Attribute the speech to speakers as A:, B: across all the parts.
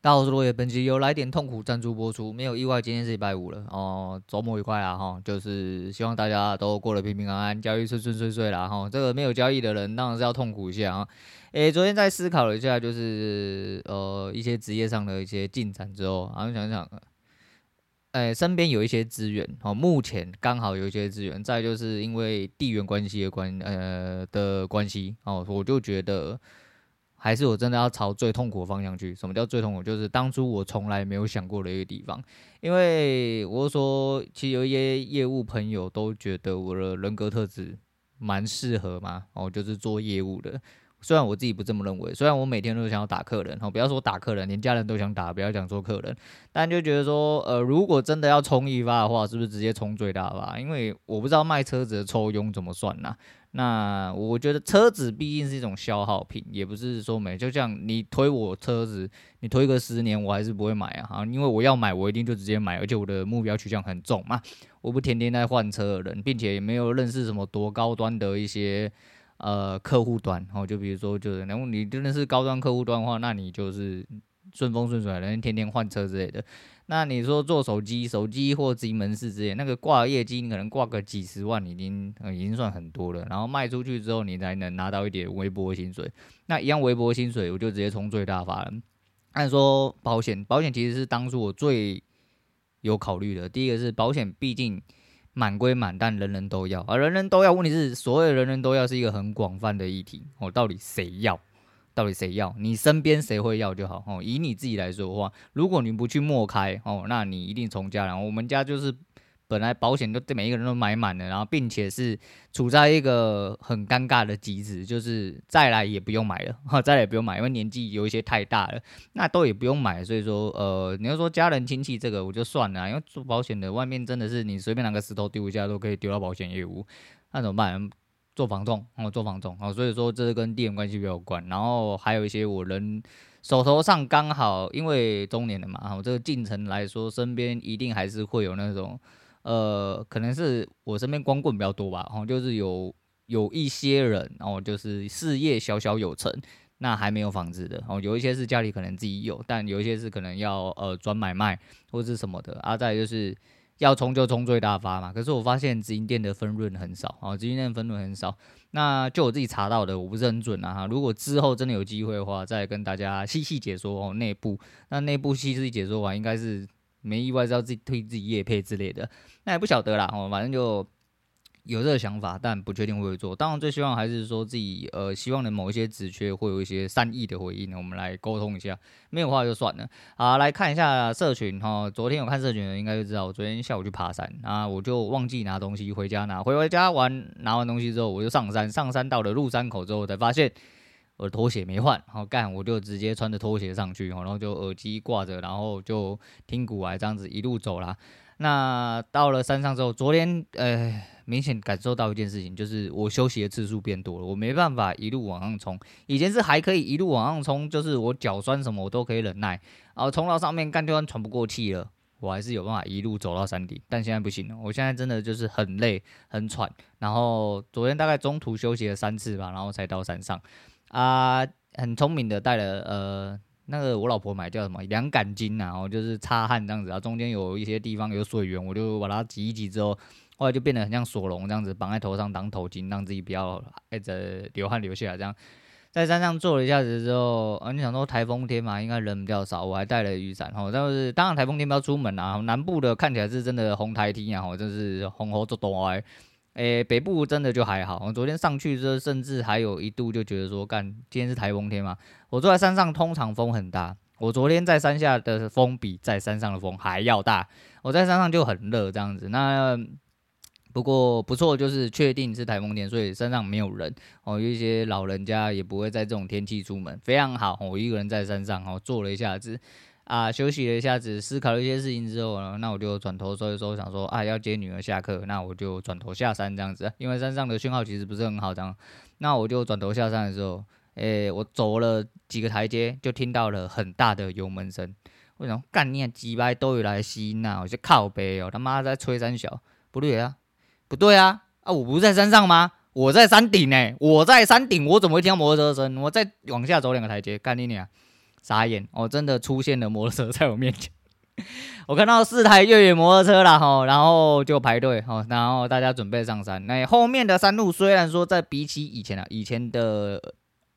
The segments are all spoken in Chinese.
A: 大家好，我是落叶，本期由来点痛苦赞助播出。没有意外，今天是礼拜五了哦，周末愉快啊哈！就是希望大家都过得平平安安，交易顺顺遂遂啦哈。这个没有交易的人当然是要痛苦一下啊。诶，昨天在思考了一下，就是呃一些职业上的一些进展之后，然后想想，诶，身边有一些资源哦，目前刚好有一些资源。再就是因为地缘关系的关呃的关系哦，我就觉得。还是我真的要朝最痛苦的方向去？什么叫最痛苦？就是当初我从来没有想过的一个地方。因为我说，其实有一些业务朋友都觉得我的人格特质蛮适合嘛，哦，就是做业务的。虽然我自己不这么认为，虽然我每天都想要打客人，哦，不要说打客人，连家人都想打，不要讲做客人，但就觉得说，呃，如果真的要冲一发的话，是不是直接冲最大发？因为我不知道卖车子的抽佣怎么算呐、那我觉得车子毕竟是一种消耗品，也不是说没。就像你推我车子，你推个十年，我还是不会买啊！因为我要买，我一定就直接买，而且我的目标取向很重嘛。我不天天在换车的人，并且也没有认识什么多高端的一些呃客户端。哦，就比如说，就是然后你真的是高端客户端的话，那你就是顺风顺水，人天天换车之类的。那你说做手机、手机或自营门市之类，那个挂业绩，你可能挂个几十万，已经已经算很多了。然后卖出去之后，你才能拿到一点微薄薪水。那一样微薄薪水，我就直接冲最大发了。按说保险，保险其实是当初我最有考虑的。第一个是保险，毕竟满归满，但人人都要，啊人人都要，问题是所谓人人都要是一个很广泛的议题。哦，到底谁要？到底谁要？你身边谁会要就好哦。以你自己来说的话，如果你不去莫开哦，那你一定从家人。我们家就是本来保险都对每一个人都买满了，然后并且是处在一个很尴尬的机制，就是再来也不用买了哈，再来也不用买，因为年纪有一些太大了，那都也不用买。所以说，呃，你要说家人亲戚这个我就算了，因为做保险的外面真的是你随便拿个石头丢一下都可以丢到保险业务，那怎么办？做房仲哦，做房仲哦，所以说这是跟地缘关系比较有关。然后还有一些我人手头上刚好因为中年了嘛，哦，这个进程来说，身边一定还是会有那种呃，可能是我身边光棍比较多吧，然哦，就是有有一些人哦，就是事业小小有成，那还没有房子的哦，有一些是家里可能自己有，但有一些是可能要呃转买卖或是什么的。啊，再就是。要冲就冲最大发嘛，可是我发现直营店的分润很少啊，直营店的分润很少。那就我自己查到的，我不是很准啊。如果之后真的有机会的话，再跟大家细细解说哦内部。那内部细细解说完，应该是没意外是要自己推自己业配之类的，那也不晓得啦哦，反正就。有这个想法，但不确定会不会做。当然，最希望还是说自己呃，希望的某一些职缺会有一些善意的回应，我们来沟通一下。没有话就算了。好，来看一下社群哈。昨天有看社群的应该就知道，我昨天下午去爬山啊，我就忘记拿东西回家拿。回回家完拿完东西之后，我就上山。上山到了入山口之后，才发现我的拖鞋没换。好干，我就直接穿着拖鞋上去，然后就耳机挂着，然后就听股癌这样子一路走啦。那到了山上之后，昨天呃。明显感受到一件事情，就是我休息的次数变多了，我没办法一路往上冲。以前是还可以一路往上冲，就是我脚酸什么我都可以忍耐，然后冲到上面干就算喘不过气了，我还是有办法一路走到山顶。但现在不行了，我现在真的就是很累很喘。然后昨天大概中途休息了三次吧，然后才到山上。啊，很聪明的带了呃那个我老婆买叫什么凉感巾啊，然后就是擦汗这样子啊，中间有一些地方有水源，我就把它挤一挤之后。后来就变得很像索隆这样子，绑在头上当头巾，让自己不要一直流汗流下来。这样在山上坐了一下子之后，啊，你想说台风天嘛，应该人比较少，我还带了雨伞。吼，但是当然台风天不要出门啊。南部的看起来是真的红台梯啊，吼，就是红红做多哎。诶，北部真的就还好。我昨天上去之后，甚至还有一度就觉得说，干，今天是台风天嘛。我坐在山上，通常风很大。我昨天在山下的风比在山上的风还要大。我在山上就很热这样子。那不过不错，就是确定是台风天，所以山上没有人哦，有一些老人家也不会在这种天气出门，非常好。我一个人在山上哦，坐了一下子啊，休息了一下子，思考了一些事情之后呢，那我就转头说一说，想说啊，要接女儿下课，那我就转头下山这样子，因为山上的讯号其实不是很好，这样，那我就转头下山的时候，诶，我走了几个台阶，就听到了很大的油门声。我想干你几百都有来吸那，我就靠北哦，他妈在吹三小，不对啊。不对啊，啊，我不是在山上吗？我在山顶呢，我在山顶，我怎么会听到摩托车声？我再往下走两个台阶，干你娘！傻眼哦，真的出现了摩托车在我面前。我看到四台越野摩托车了吼，然后就排队吼，然后大家准备上山。那后面的山路虽然说在比起以前啊，以前的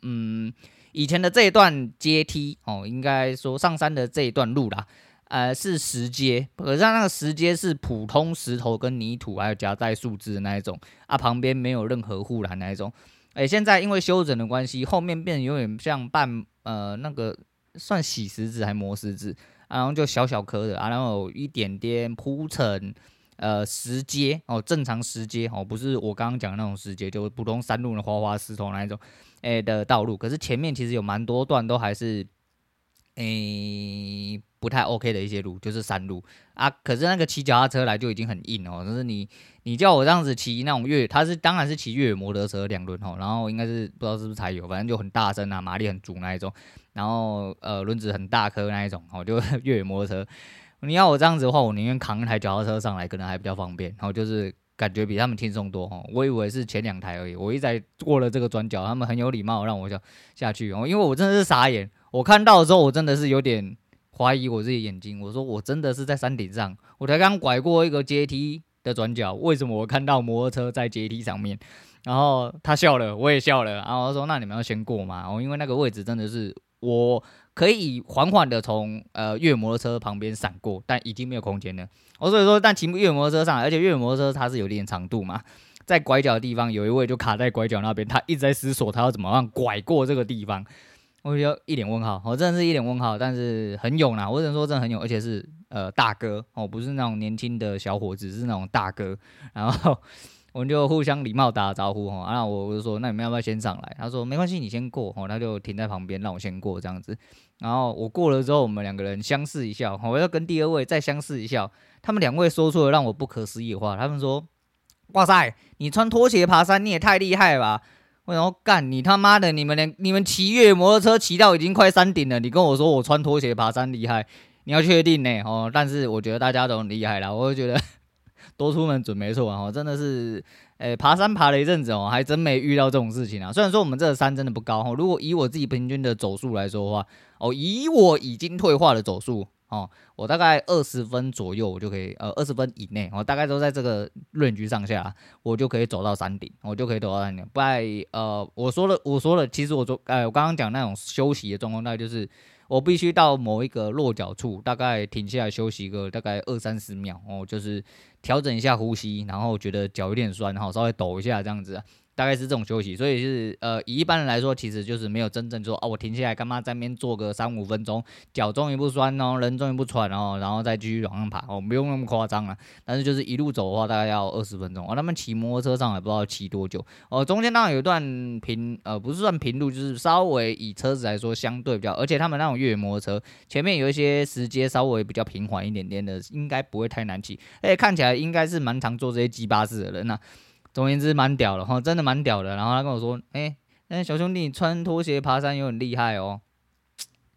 A: 嗯，以前的这一段阶梯哦，应该说上山的这一段路啦，呃，是石阶，可是那个石阶是普通石头跟泥土，还有夹带树枝的那一种啊，旁边没有任何护栏那一种。哎，现在因为修整的关系，后面变得有点像半呃那个算洗石子还磨石子。然后就小小颗的啊，然后一点点铺成呃石阶哦，正常石阶哦，不是我刚刚讲的那种石阶，就是普通山路的花花石头那一种诶的道路。可是前面其实有蛮多段都还是诶不太 OK 的一些路，就是山路啊。可是那个骑脚踏车来就已经很硬哦，就是你你叫我这样子骑那种越，他是当然是骑越野摩托车两轮哦，然后应该是不知道是不是柴油，反正就很大声啊，马力很足那一种。然后呃轮子很大颗那一种，哦，就 越野摩托车。你要我这样子的话，我宁愿扛一台脚踏车上来，可能还比较方便。然后就是感觉比他们轻松多哦。我以为是前两台而已，我一在过了这个转角，他们很有礼貌让我下下去哦，因为我真的是傻眼，我看到的时候我真的是有点怀疑我自己眼睛。我说我真的是在山顶上，我才刚拐过一个阶梯的转角，为什么我看到摩托车在阶梯上面？然后他笑了，我也笑了。然后我说那你们要先过嘛，哦，因为那个位置真的是。我可以缓缓的从呃越野摩托车旁边闪过，但已经没有空间了。我所以说，但骑越野摩托车上，而且越野摩托车它是有点长度嘛，在拐角的地方有一位就卡在拐角那边，他一直在思索他要怎么样拐过这个地方。我就一脸问号，我真的是一脸问号，但是很勇啦，我只能说真的很勇，而且是呃大哥哦，不是那种年轻的小伙子，是那种大哥，然后。我们就互相礼貌打招呼哈，然后我就说，那你们要不要先上来？他说没关系，你先过哦，他就停在旁边让我先过这样子。然后我过了之后，我们两个人相视一笑，我要跟第二位再相视一笑。他们两位说出了让我不可思议的话，他们说：“哇塞，你穿拖鞋爬山，你也太厉害了吧！”我要：“干你他妈的，你们连你们骑越野摩托车骑到已经快山顶了，你跟我说我穿拖鞋爬山厉害，你要确定呢？哦，但是我觉得大家都很厉害啦，我就觉得。”多出门准没错啊，真的是，诶、欸，爬山爬了一阵子哦，还真没遇到这种事情啊。虽然说我们这个山真的不高哈，如果以我自己平均的走速来说的话，哦，以我已经退化的走速哦，我大概二十分左右我就可以，呃，二十分以内，我大概都在这个 range 上下，我就可以走到山顶，我就可以走到山顶。不然，呃，我说了，我说了，其实我说，哎，我刚刚讲那种休息的状况，大概就是。我必须到某一个落脚处，大概停下来休息个大概二三十秒，哦，就是调整一下呼吸，然后觉得脚有点酸，然后稍微抖一下这样子。大概是这种休息，所以是呃，以一般人来说，其实就是没有真正说哦，我停下来干嘛在那边坐个三五分钟，脚终于不酸哦，人终于不喘哦，然后再继续往上爬哦，不用那么夸张啊。但是就是一路走的话，大概要二十分钟哦。他们骑摩托车上来不知道骑多久哦，中间当然有一段平呃，不是算平路，就是稍微以车子来说相对比较，而且他们那种越野摩托车前面有一些石阶稍微比较平缓一点点的，应该不会太难骑，而且看起来应该是蛮常坐这些鸡巴士的人呐、总而言之，蛮屌的哈，真的蛮屌的。然后他跟我说：“哎、欸，那小兄弟，穿拖鞋爬山有很厉害哦。”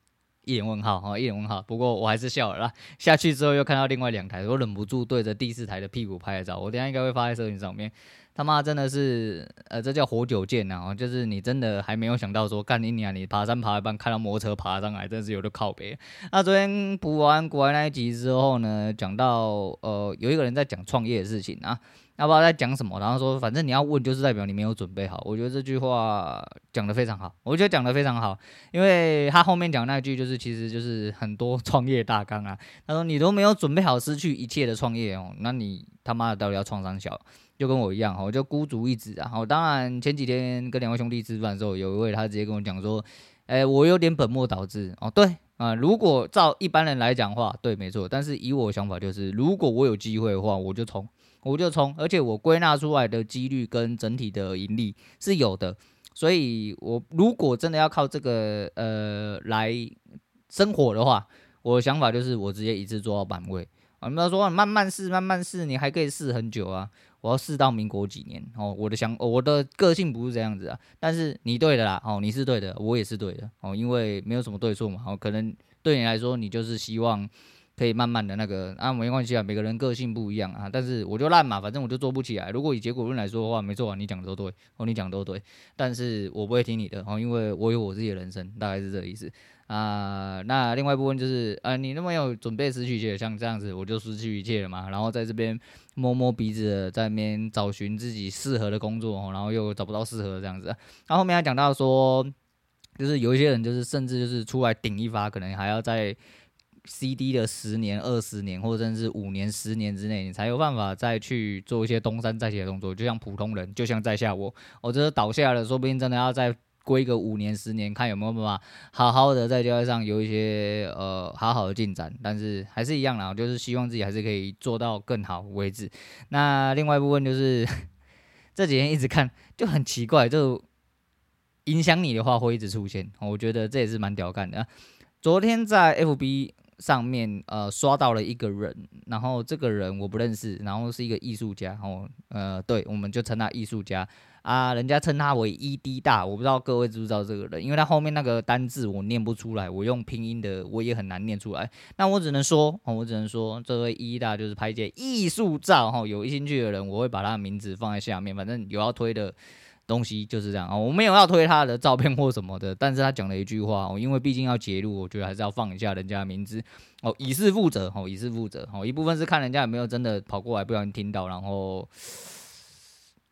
A: 一脸问号哈，一脸问号。不过我还是笑了啦。下去之后又看到另外两台，我忍不住对着第四台的屁股拍了照。我等下应该会发在社群上面。他妈真的是，呃，这叫活久见呐！就是你真的还没有想到说，干你娘，你爬山爬一半看到摩托车爬上来，真是有的靠北。那昨天补完补完那一集之后呢，讲到呃，有一个人在讲创业的事情啊。要不知道在讲什么，然后说反正你要问，就是代表你没有准备好。我觉得这句话讲得非常好，我觉得讲得非常好，因为他后面讲那句就是其实就是很多创业大纲啊。他说你都没有准备好，失去一切的创业哦，那你他妈的到底要创三小？就跟我一样，我就孤注一掷啊。当然前几天跟两位兄弟吃饭的时候，有一位他直接跟我讲说，哎，我有点本末倒置哦。对啊，如果照一般人来讲话，对，没错。但是以我的想法就是，如果我有机会的话，我就冲。我就冲，而且我归纳出来的几率跟整体的盈利是有的，所以我如果真的要靠这个呃来生活的话，我的想法就是我直接一次做到板位。啊，你们说慢慢试，慢慢试，你还可以试很久啊！我要试到民国几年哦。我的想，我的个性不是这样子啊，但是你对的啦，哦，你是对的，我也是对的哦，因为没有什么对错嘛。哦，可能对你来说，你就是希望。可以慢慢的那个啊，没关系啊，每个人个性不一样啊。但是我就烂嘛，反正我就做不起来。如果以结果论来说的话，没错啊，你讲的都对哦，你讲的都对。但是我不会听你的哦，因为我有我自己的人生，大概是这个意思啊、那另外一部分就是，呃，你那么有准备失去一切，像这样子，我就失去一切了嘛。然后在这边摸摸鼻子，在那边找寻自己适合的工作哦，然后又找不到适合这样子。然后后面还讲到说，就是有一些人就是甚至就是出来顶一发，可能还要在 CD 的十年、二十年，或者甚至五年、十年之内，你才有办法再去做一些东山再起的动作。就像普通人，就像在下我，我这倒下了，说不定真的要再。过个五年十年，看有没有办法好好的在交易上有一些呃好好的进展，但是还是一样啦，就是希望自己还是可以做到更好为止。那另外一部分就是 这几天一直看就很奇怪，就影响你的话会一直出现，我觉得这也是蛮屌干的。昨天在 FB 上面呃刷到了一个人，然后这个人我不认识，然后是一个艺术家，哦呃对，我们就称他艺术家。啊，人家称他为 ED 大，我不知道各位知不知道这个人，因为他后面那个单字我念不出来，我用拼音的我也很难念出来。那我只能说，我只能说，这位 ED 大就是拍一些艺术照哈，有兴趣的人我会把他的名字放在下面，反正有要推的东西就是这样啊，我没有要推他的照片或什么的，但是他讲了一句话哦，因为毕竟要截录，我觉得还是要放一下人家的名字。哦，以示负责哦，以示负责哦，一部分是看人家有没有真的跑过来不小心听到，然后。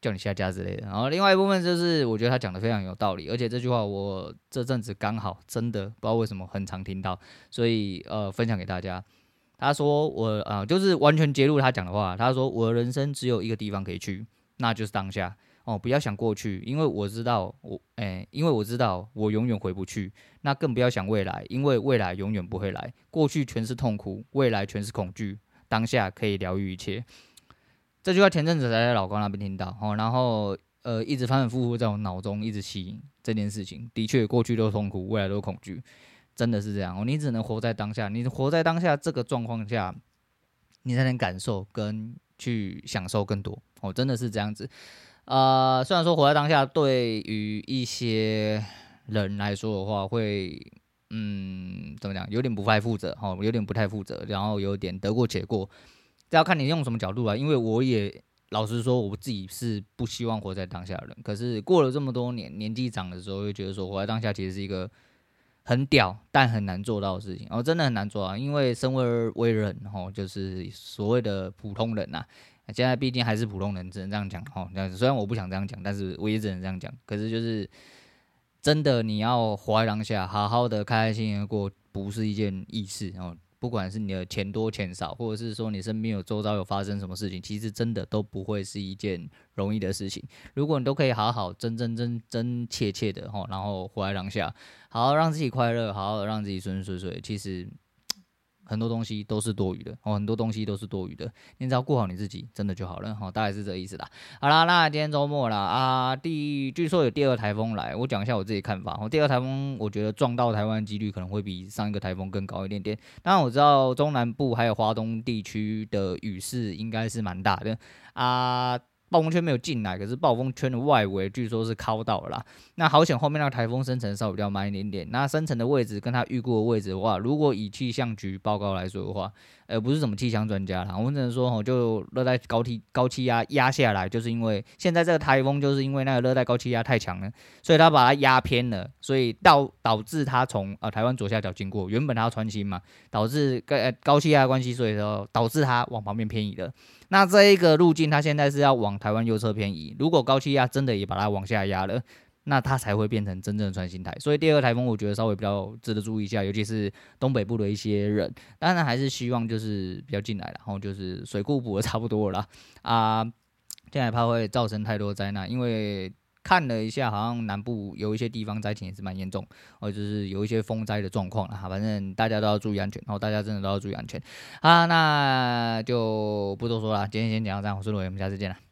A: 叫你下架之类的，然后另外一部分就是我觉得他讲的非常有道理，而且这句话我这阵子刚好真的不知道为什么很常听到，所以呃分享给大家。他说我啊、就是完全揭露他讲的话，他说我的人生只有一个地方可以去，那就是当下。哦，不要想过去，因为我知道我哎、因为我知道我永远回不去，那更不要想未来，因为未来永远不会来，过去全是痛苦，未来全是恐惧，当下可以疗愈一切。这句话前阵子才在老高那边听到，哦，然后呃一直反反复复在我脑中一直吸引这件事情。的确，过去都痛苦，未来都恐惧，真的是这样哦。你只能活在当下，你活在当下这个状况下，你才能感受跟去享受更多哦，真的是这样子。呃，虽然说活在当下对于一些人来说的话，会嗯怎么讲，有点不太负责哦，有点不太负责，然后有点得过且过。这要看你用什么角度啊，因为我也老实说，我自己是不希望活在当下的人。可是过了这么多年，年纪长的时候，又觉得说活在当下其实是一个很屌但很难做到的事情。哦，真的很难做啊，因为生而为人，吼，就是所谓的普通人呐。现在毕竟还是普通人，只能这样讲，吼。这样子，虽然我不想这样讲，但是我也只能这样讲。可是就是真的，你要活在当下，好好的开开心心的过，不是一件易事，哦。不管是你的钱多钱少，或者是说你身边有周遭有发生什么事情，其实真的都不会是一件容易的事情。如果你都可以好好真真真真切切的哈，然后活在当下，好好让自己快乐，好好让自己顺顺遂遂，其实。很多东西都是多余的哦，很多东西都是多余的，你只要顾好你自己，真的就好了哈，大概是这意思啦。好啦，那今天周末啦啊，第据说有第二台风来，我讲一下我自己看法。哦第二台风，我觉得撞到台湾几率可能会比上一个台风更高一点点。当然我知道中南部还有华东地区的雨势应该是蛮大的啊。暴风圈没有进来，可是暴风圈的外围据说是靠到了啦。那好险，后面那个台风生成稍微比较慢一点点。那生成的位置跟它预估的位置的话，如果以气象局报告来说的话，呃，不是什么气象专家啦，我们只能说，吼，就热带高气高气压压下来，就是因为现在这个台风就是因为那个热带高气压太强了，所以它把它压偏了，所以导导致它从呃台湾左下角经过，原本它要穿心嘛，导致高高气压关系，所以说导致它往旁边偏移了。那这一个路径，它现在是要往台湾右侧偏移。如果高气压真的也把它往下压了，那它才会变成真正的穿心台。所以第二个台风，我觉得稍微比较值得注意一下，尤其是东北部的一些人。当然还是希望就是比较进来，然后就是水库补的差不多了啊，进来怕会造成太多灾难，因为。看了一下，好像南部有一些地方灾情也是蛮严重，哦就是有一些风灾的状况啊。反正大家都要注意安全，然后大家真的都要注意安全。啊，那就不多说了，今天先讲到这，我是罗伟，我们下次见了。